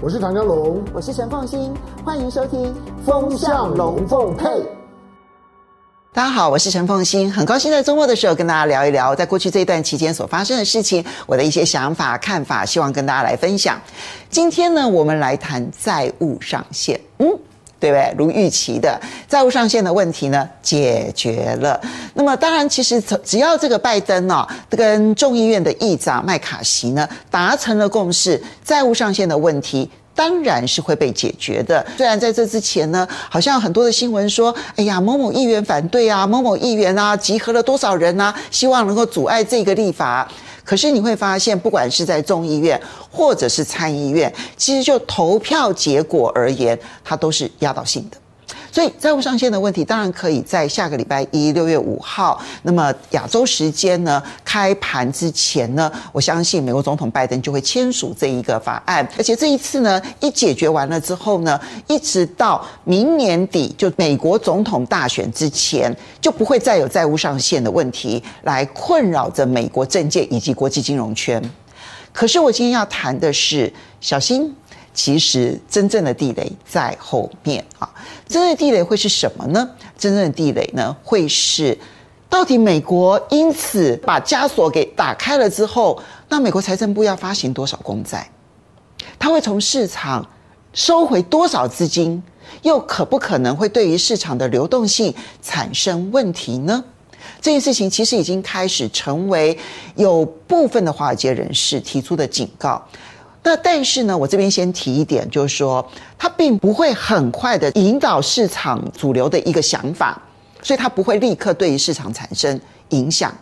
我是唐江龙，我是陈凤欣，欢迎收听《风向龙凤配》。大家好，我是陈凤欣，很高兴在周末的时候跟大家聊一聊在过去这一段期间所发生的事情，我的一些想法、看法，希望跟大家来分享。今天呢，我们来谈债务上限，嗯，对不对？如预期的，债务上限的问题呢，解决了。那么，当然，其实只要这个拜登哦，跟众议院的议长麦卡锡呢达成了共识，债务上限的问题。当然是会被解决的。虽然在这之前呢，好像很多的新闻说，哎呀，某某议员反对啊，某某议员啊，集合了多少人啊，希望能够阻碍这个立法。可是你会发现，不管是在众议院或者是参议院，其实就投票结果而言，它都是压倒性的。所以债务上限的问题，当然可以在下个礼拜一，六月五号，那么亚洲时间呢开盘之前呢，我相信美国总统拜登就会签署这一个法案。而且这一次呢，一解决完了之后呢，一直到明年底，就美国总统大选之前，就不会再有债务上限的问题来困扰着美国政界以及国际金融圈。可是我今天要谈的是，小心。其实真正的地雷在后面啊！真正的地雷会是什么呢？真正的地雷呢，会是到底美国因此把枷锁给打开了之后，那美国财政部要发行多少公债？它会从市场收回多少资金？又可不可能会对于市场的流动性产生问题呢？这件事情其实已经开始成为有部分的华尔街人士提出的警告。那但是呢，我这边先提一点，就是说，它并不会很快的引导市场主流的一个想法，所以它不会立刻对于市场产生影响。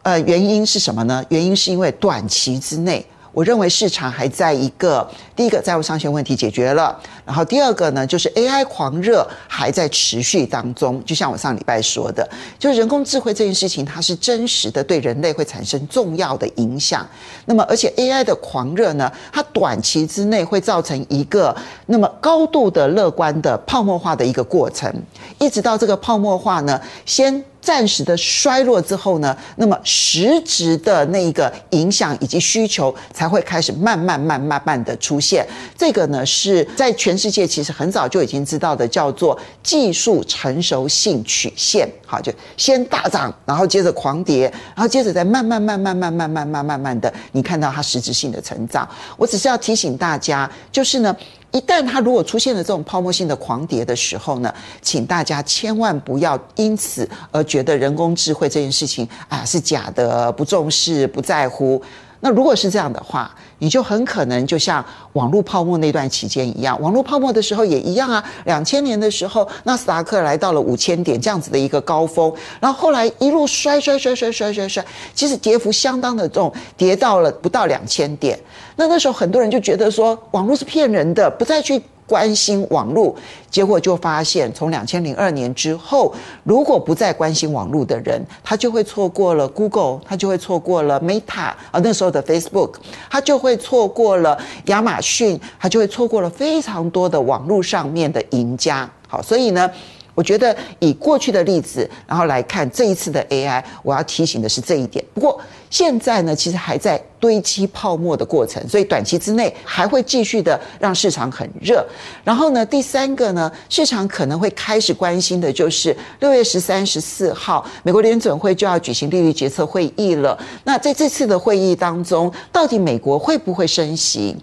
呃，原因是什么呢？原因是因为短期之内。我认为市场还在一个第一个债务上限问题解决了，然后第二个呢，就是 AI 狂热还在持续当中。就像我上礼拜说的，就是人工智慧这件事情，它是真实的对人类会产生重要的影响。那么，而且 AI 的狂热呢，它短期之内会造成一个那么高度的乐观的泡沫化的一个过程，一直到这个泡沫化呢，先。暂时的衰落之后呢，那么实质的那一个影响以及需求才会开始慢慢、慢、慢慢的出现。这个呢是在全世界其实很早就已经知道的，叫做技术成熟性曲线。好，就先大涨，然后接着狂跌，然后接着再慢慢、慢慢、慢慢、慢慢、慢慢的，你看到它实质性的成长。我只是要提醒大家，就是呢。一旦它如果出现了这种泡沫性的狂跌的时候呢，请大家千万不要因此而觉得人工智慧这件事情啊是假的，不重视、不在乎。那如果是这样的话，你就很可能就像网络泡沫那段期间一样，网络泡沫的时候也一样啊。两千年的时候，纳斯达克来到了五千点这样子的一个高峰，然后后来一路摔摔摔摔摔摔摔，其实跌幅相当的重，跌到了不到两千点。那那时候很多人就觉得说网络是骗人的，不再去。关心网络，结果就发现，从两千零二年之后，如果不再关心网络的人，他就会错过了 Google，他就会错过了 Meta 啊，那时候的 Facebook，他就会错过了亚马逊，他就会错过了非常多的网络上面的赢家。好，所以呢。我觉得以过去的例子，然后来看这一次的 AI，我要提醒的是这一点。不过现在呢，其实还在堆积泡沫的过程，所以短期之内还会继续的让市场很热。然后呢，第三个呢，市场可能会开始关心的就是六月十三、十四号，美国联准会就要举行利率决策会议了。那在这次的会议当中，到底美国会不会升息？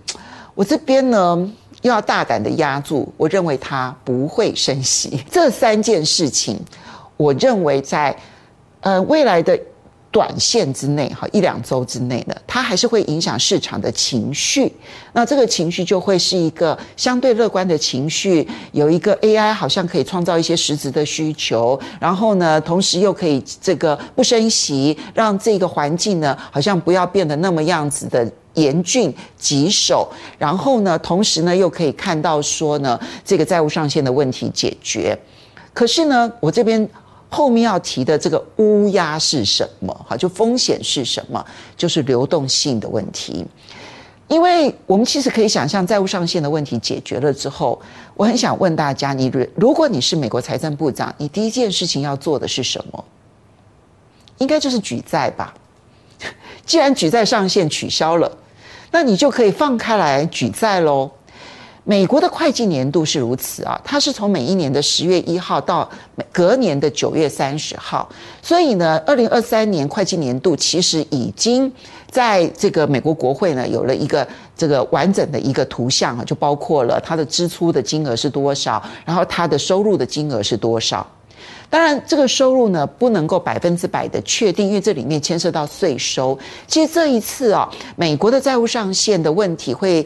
我这边呢？又要大胆的压住，我认为它不会升息。这三件事情，我认为在呃未来的短线之内，哈一两周之内的，它还是会影响市场的情绪。那这个情绪就会是一个相对乐观的情绪，有一个 AI 好像可以创造一些实质的需求，然后呢，同时又可以这个不升息，让这个环境呢好像不要变得那么样子的。严峻棘手，然后呢，同时呢，又可以看到说呢，这个债务上限的问题解决。可是呢，我这边后面要提的这个乌鸦是什么？哈，就风险是什么？就是流动性的问题。因为我们其实可以想象，债务上限的问题解决了之后，我很想问大家：你如果你是美国财政部长，你第一件事情要做的是什么？应该就是举债吧。既然举债上限取消了，那你就可以放开来举债喽。美国的会计年度是如此啊，它是从每一年的十月一号到隔年的九月三十号，所以呢，二零二三年会计年度其实已经在这个美国国会呢有了一个这个完整的一个图像啊，就包括了它的支出的金额是多少，然后它的收入的金额是多少。当然，这个收入呢不能够百分之百的确定，因为这里面牵涉到税收。其实这一次啊，美国的债务上限的问题会。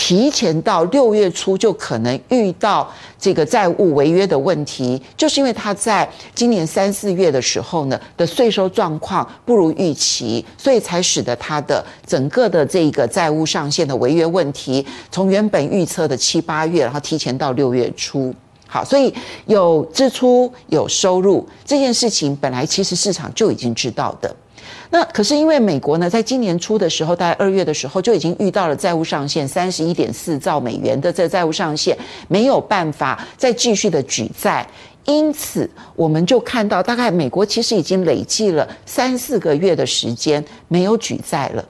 提前到六月初就可能遇到这个债务违约的问题，就是因为他在今年三四月的时候呢的税收状况不如预期，所以才使得他的整个的这个债务上限的违约问题从原本预测的七八月，然后提前到六月初。好，所以有支出有收入这件事情，本来其实市场就已经知道的。那可是因为美国呢，在今年初的时候，大概二月的时候就已经遇到了债务上限三十一点四兆美元的这债务上限，没有办法再继续的举债，因此我们就看到，大概美国其实已经累计了三四个月的时间没有举债了。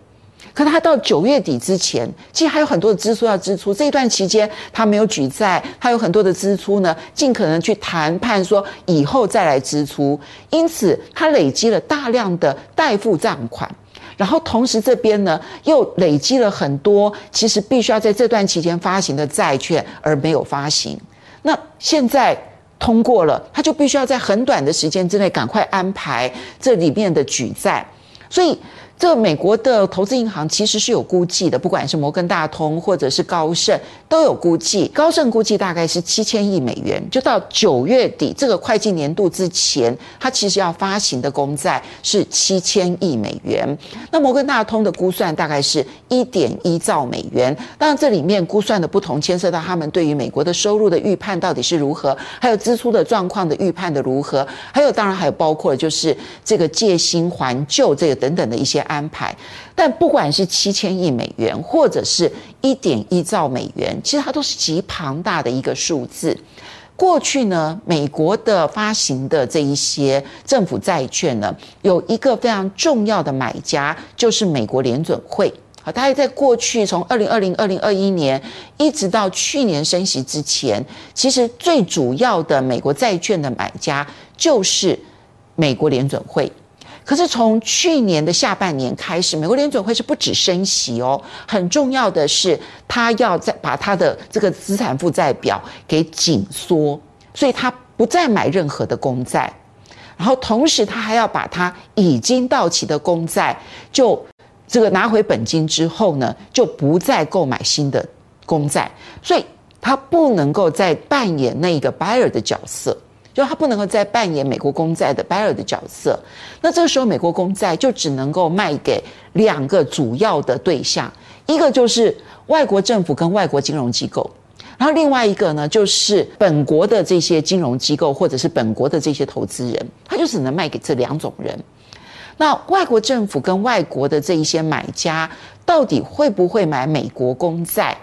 可他到九月底之前，其实还有很多的支出要支出。这一段期间，他没有举债，他有很多的支出呢，尽可能去谈判说以后再来支出。因此，他累积了大量的代付账款，然后同时这边呢又累积了很多其实必须要在这段期间发行的债券而没有发行。那现在通过了，他就必须要在很短的时间之内赶快安排这里面的举债，所以。这美国的投资银行其实是有估计的，不管是摩根大通或者是高盛都有估计。高盛估计大概是七千亿美元，就到九月底这个会计年度之前，它其实要发行的公债是七千亿美元。那摩根大通的估算大概是一点一兆美元。当然，这里面估算的不同，牵涉到他们对于美国的收入的预判到底是如何，还有支出的状况的预判的如何，还有当然还有包括就是这个借新还旧这个等等的一些。安排，但不管是七千亿美元或者是一点一兆美元，其实它都是极庞大的一个数字。过去呢，美国的发行的这一些政府债券呢，有一个非常重要的买家，就是美国联准会。好，大概在过去从二零二零、二零二一年一直到去年升息之前，其实最主要的美国债券的买家就是美国联准会。可是从去年的下半年开始，美国联准会是不止升息哦，很重要的是，他要再把他的这个资产负债表给紧缩，所以他不再买任何的公债，然后同时他还要把他已经到期的公债就这个拿回本金之后呢，就不再购买新的公债，所以他不能够再扮演那个 buyer 的角色。就他不能够再扮演美国公债的 buyer 的角色，那这个时候美国公债就只能够卖给两个主要的对象，一个就是外国政府跟外国金融机构，然后另外一个呢就是本国的这些金融机构或者是本国的这些投资人，他就只能卖给这两种人。那外国政府跟外国的这一些买家到底会不会买美国公债？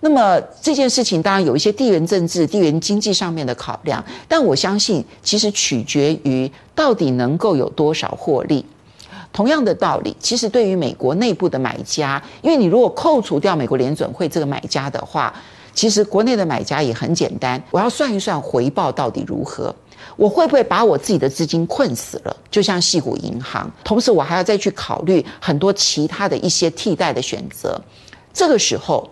那么这件事情当然有一些地缘政治、地缘经济上面的考量，但我相信其实取决于到底能够有多少获利。同样的道理，其实对于美国内部的买家，因为你如果扣除掉美国联准会这个买家的话，其实国内的买家也很简单，我要算一算回报到底如何，我会不会把我自己的资金困死了？就像系谷银行，同时我还要再去考虑很多其他的一些替代的选择，这个时候。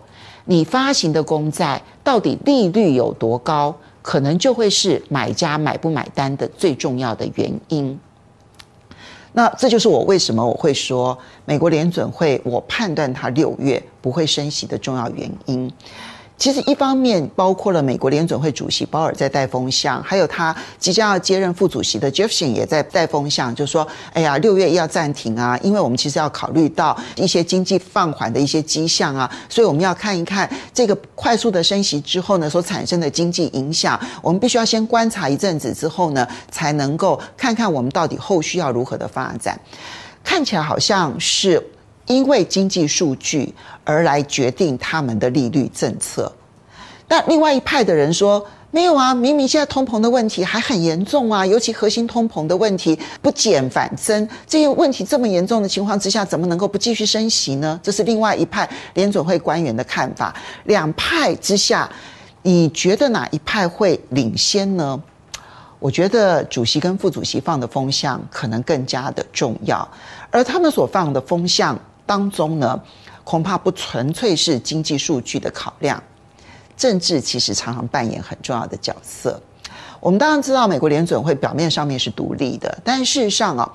你发行的公债到底利率有多高，可能就会是买家买不买单的最重要的原因。那这就是我为什么我会说美国联准会，我判断它六月不会升息的重要原因。其实一方面包括了美国联准会主席鲍尔在带风向，还有他即将要接任副主席的 Jefferson 也在带风向，就说：“哎呀，六月要暂停啊，因为我们其实要考虑到一些经济放缓的一些迹象啊，所以我们要看一看这个快速的升息之后呢所产生的经济影响，我们必须要先观察一阵子之后呢，才能够看看我们到底后续要如何的发展。看起来好像是。”因为经济数据而来决定他们的利率政策，但另外一派的人说，没有啊，明明现在通膨的问题还很严重啊，尤其核心通膨的问题不减反增，这些问题这么严重的情况之下，怎么能够不继续升息呢？这是另外一派联准会官员的看法。两派之下，你觉得哪一派会领先呢？我觉得主席跟副主席放的风向可能更加的重要，而他们所放的风向当中呢，恐怕不纯粹是经济数据的考量。政治其实常常扮演很重要的角色。我们当然知道，美国联准会表面上面是独立的，但事实上啊，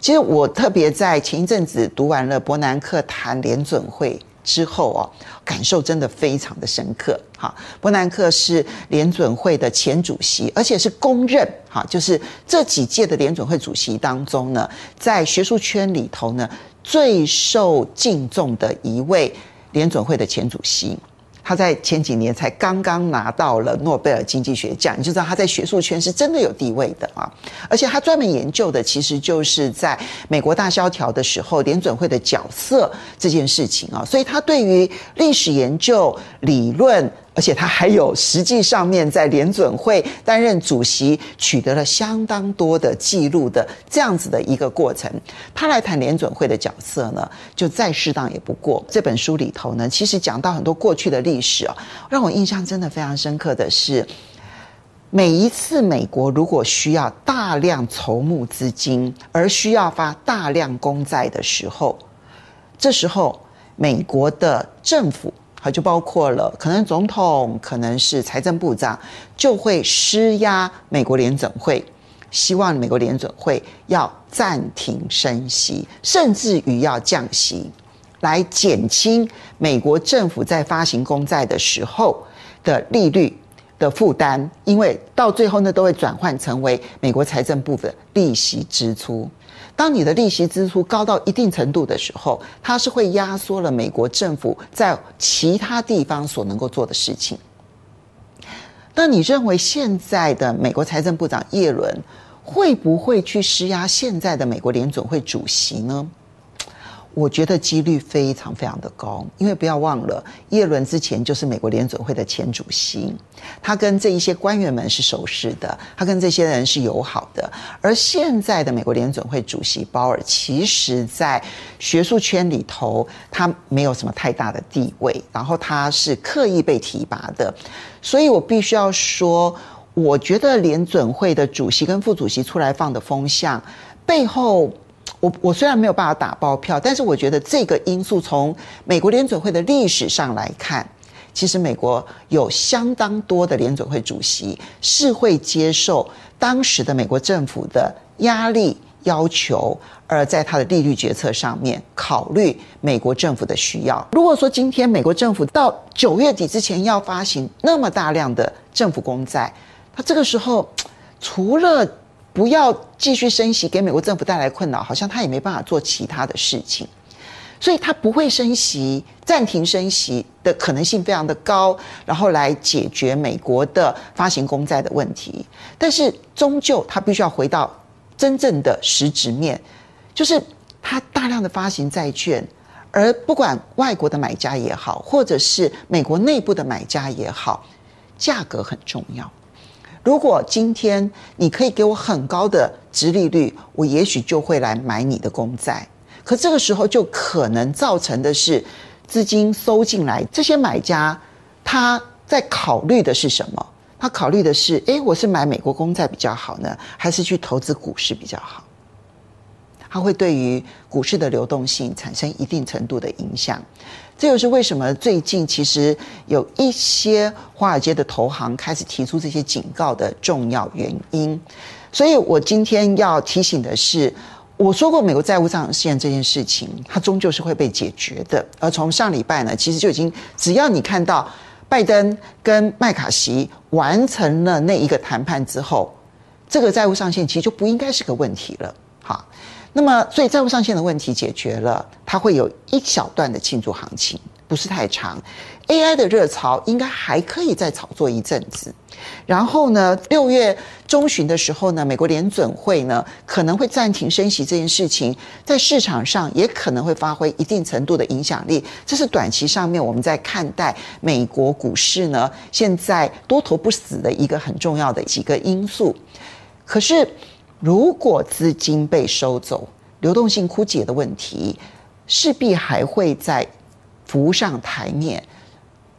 其实我特别在前一阵子读完了伯南克谈联准会之后哦，感受真的非常的深刻。哈，伯南克是联准会的前主席，而且是公认哈，就是这几届的联准会主席当中呢，在学术圈里头呢，最受敬重的一位联准会的前主席。他在前几年才刚刚拿到了诺贝尔经济学奖，你就知道他在学术圈是真的有地位的啊！而且他专门研究的其实就是在美国大萧条的时候联准会的角色这件事情啊，所以他对于历史研究理论。而且他还有实际上面在联准会担任主席，取得了相当多的记录的这样子的一个过程。他来谈联准会的角色呢，就再适当也不过。这本书里头呢，其实讲到很多过去的历史啊，让我印象真的非常深刻的是，每一次美国如果需要大量筹募资金，而需要发大量公债的时候，这时候美国的政府。它就包括了可能总统，可能是财政部长，就会施压美国联准会，希望美国联准会要暂停升息，甚至于要降息，来减轻美国政府在发行公债的时候的利率的负担，因为到最后呢，都会转换成为美国财政部的利息支出。当你的利息支出高到一定程度的时候，它是会压缩了美国政府在其他地方所能够做的事情。那你认为现在的美国财政部长耶伦会不会去施压现在的美国联准会主席呢？我觉得几率非常非常的高，因为不要忘了，叶伦之前就是美国联准会的前主席，他跟这一些官员们是熟识的，他跟这些人是友好的。而现在的美国联准会主席鲍尔，其实在学术圈里头，他没有什么太大的地位，然后他是刻意被提拔的，所以我必须要说，我觉得联准会的主席跟副主席出来放的风向背后。我我虽然没有办法打包票，但是我觉得这个因素从美国联准会的历史上来看，其实美国有相当多的联准会主席是会接受当时的美国政府的压力要求，而在他的利率决策上面考虑美国政府的需要。如果说今天美国政府到九月底之前要发行那么大量的政府公债，他这个时候除了不要继续升息，给美国政府带来困扰，好像他也没办法做其他的事情，所以他不会升息，暂停升息的可能性非常的高，然后来解决美国的发行公债的问题。但是终究他必须要回到真正的实质面，就是他大量的发行债券，而不管外国的买家也好，或者是美国内部的买家也好，价格很重要。如果今天你可以给我很高的殖利率，我也许就会来买你的公债。可这个时候就可能造成的是资金收进来，这些买家他在考虑的是什么？他考虑的是：诶，我是买美国公债比较好呢，还是去投资股市比较好？它会对于股市的流动性产生一定程度的影响。这就是为什么最近其实有一些华尔街的投行开始提出这些警告的重要原因。所以我今天要提醒的是，我说过美国债务上限这件事情，它终究是会被解决的。而从上礼拜呢，其实就已经，只要你看到拜登跟麦卡锡完成了那一个谈判之后，这个债务上限其实就不应该是个问题了。那么，所以债务上限的问题解决了，它会有一小段的庆祝行情，不是太长。AI 的热潮应该还可以再炒作一阵子。然后呢，六月中旬的时候呢，美国联准会呢可能会暂停升息这件事情，在市场上也可能会发挥一定程度的影响力。这是短期上面我们在看待美国股市呢，现在多头不死的一个很重要的几个因素。可是，如果资金被收走，流动性枯竭的问题势必还会再浮上台面。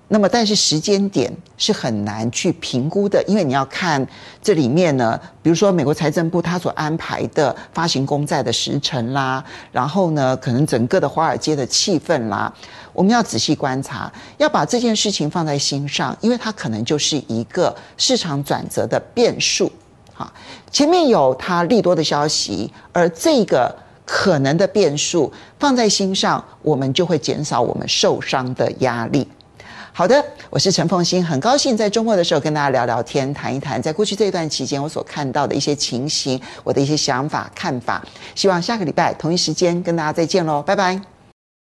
那么，但是时间点是很难去评估的，因为你要看这里面呢，比如说美国财政部他所安排的发行公债的时程啦，然后呢，可能整个的华尔街的气氛啦，我们要仔细观察，要把这件事情放在心上，因为它可能就是一个市场转折的变数。哈，前面有它利多的消息，而这个可能的变数放在心上，我们就会减少我们受伤的压力。好的，我是陈凤馨，很高兴在周末的时候跟大家聊聊天，谈一谈在过去这一段期间我所看到的一些情形，我的一些想法看法。希望下个礼拜同一时间跟大家再见喽，拜拜。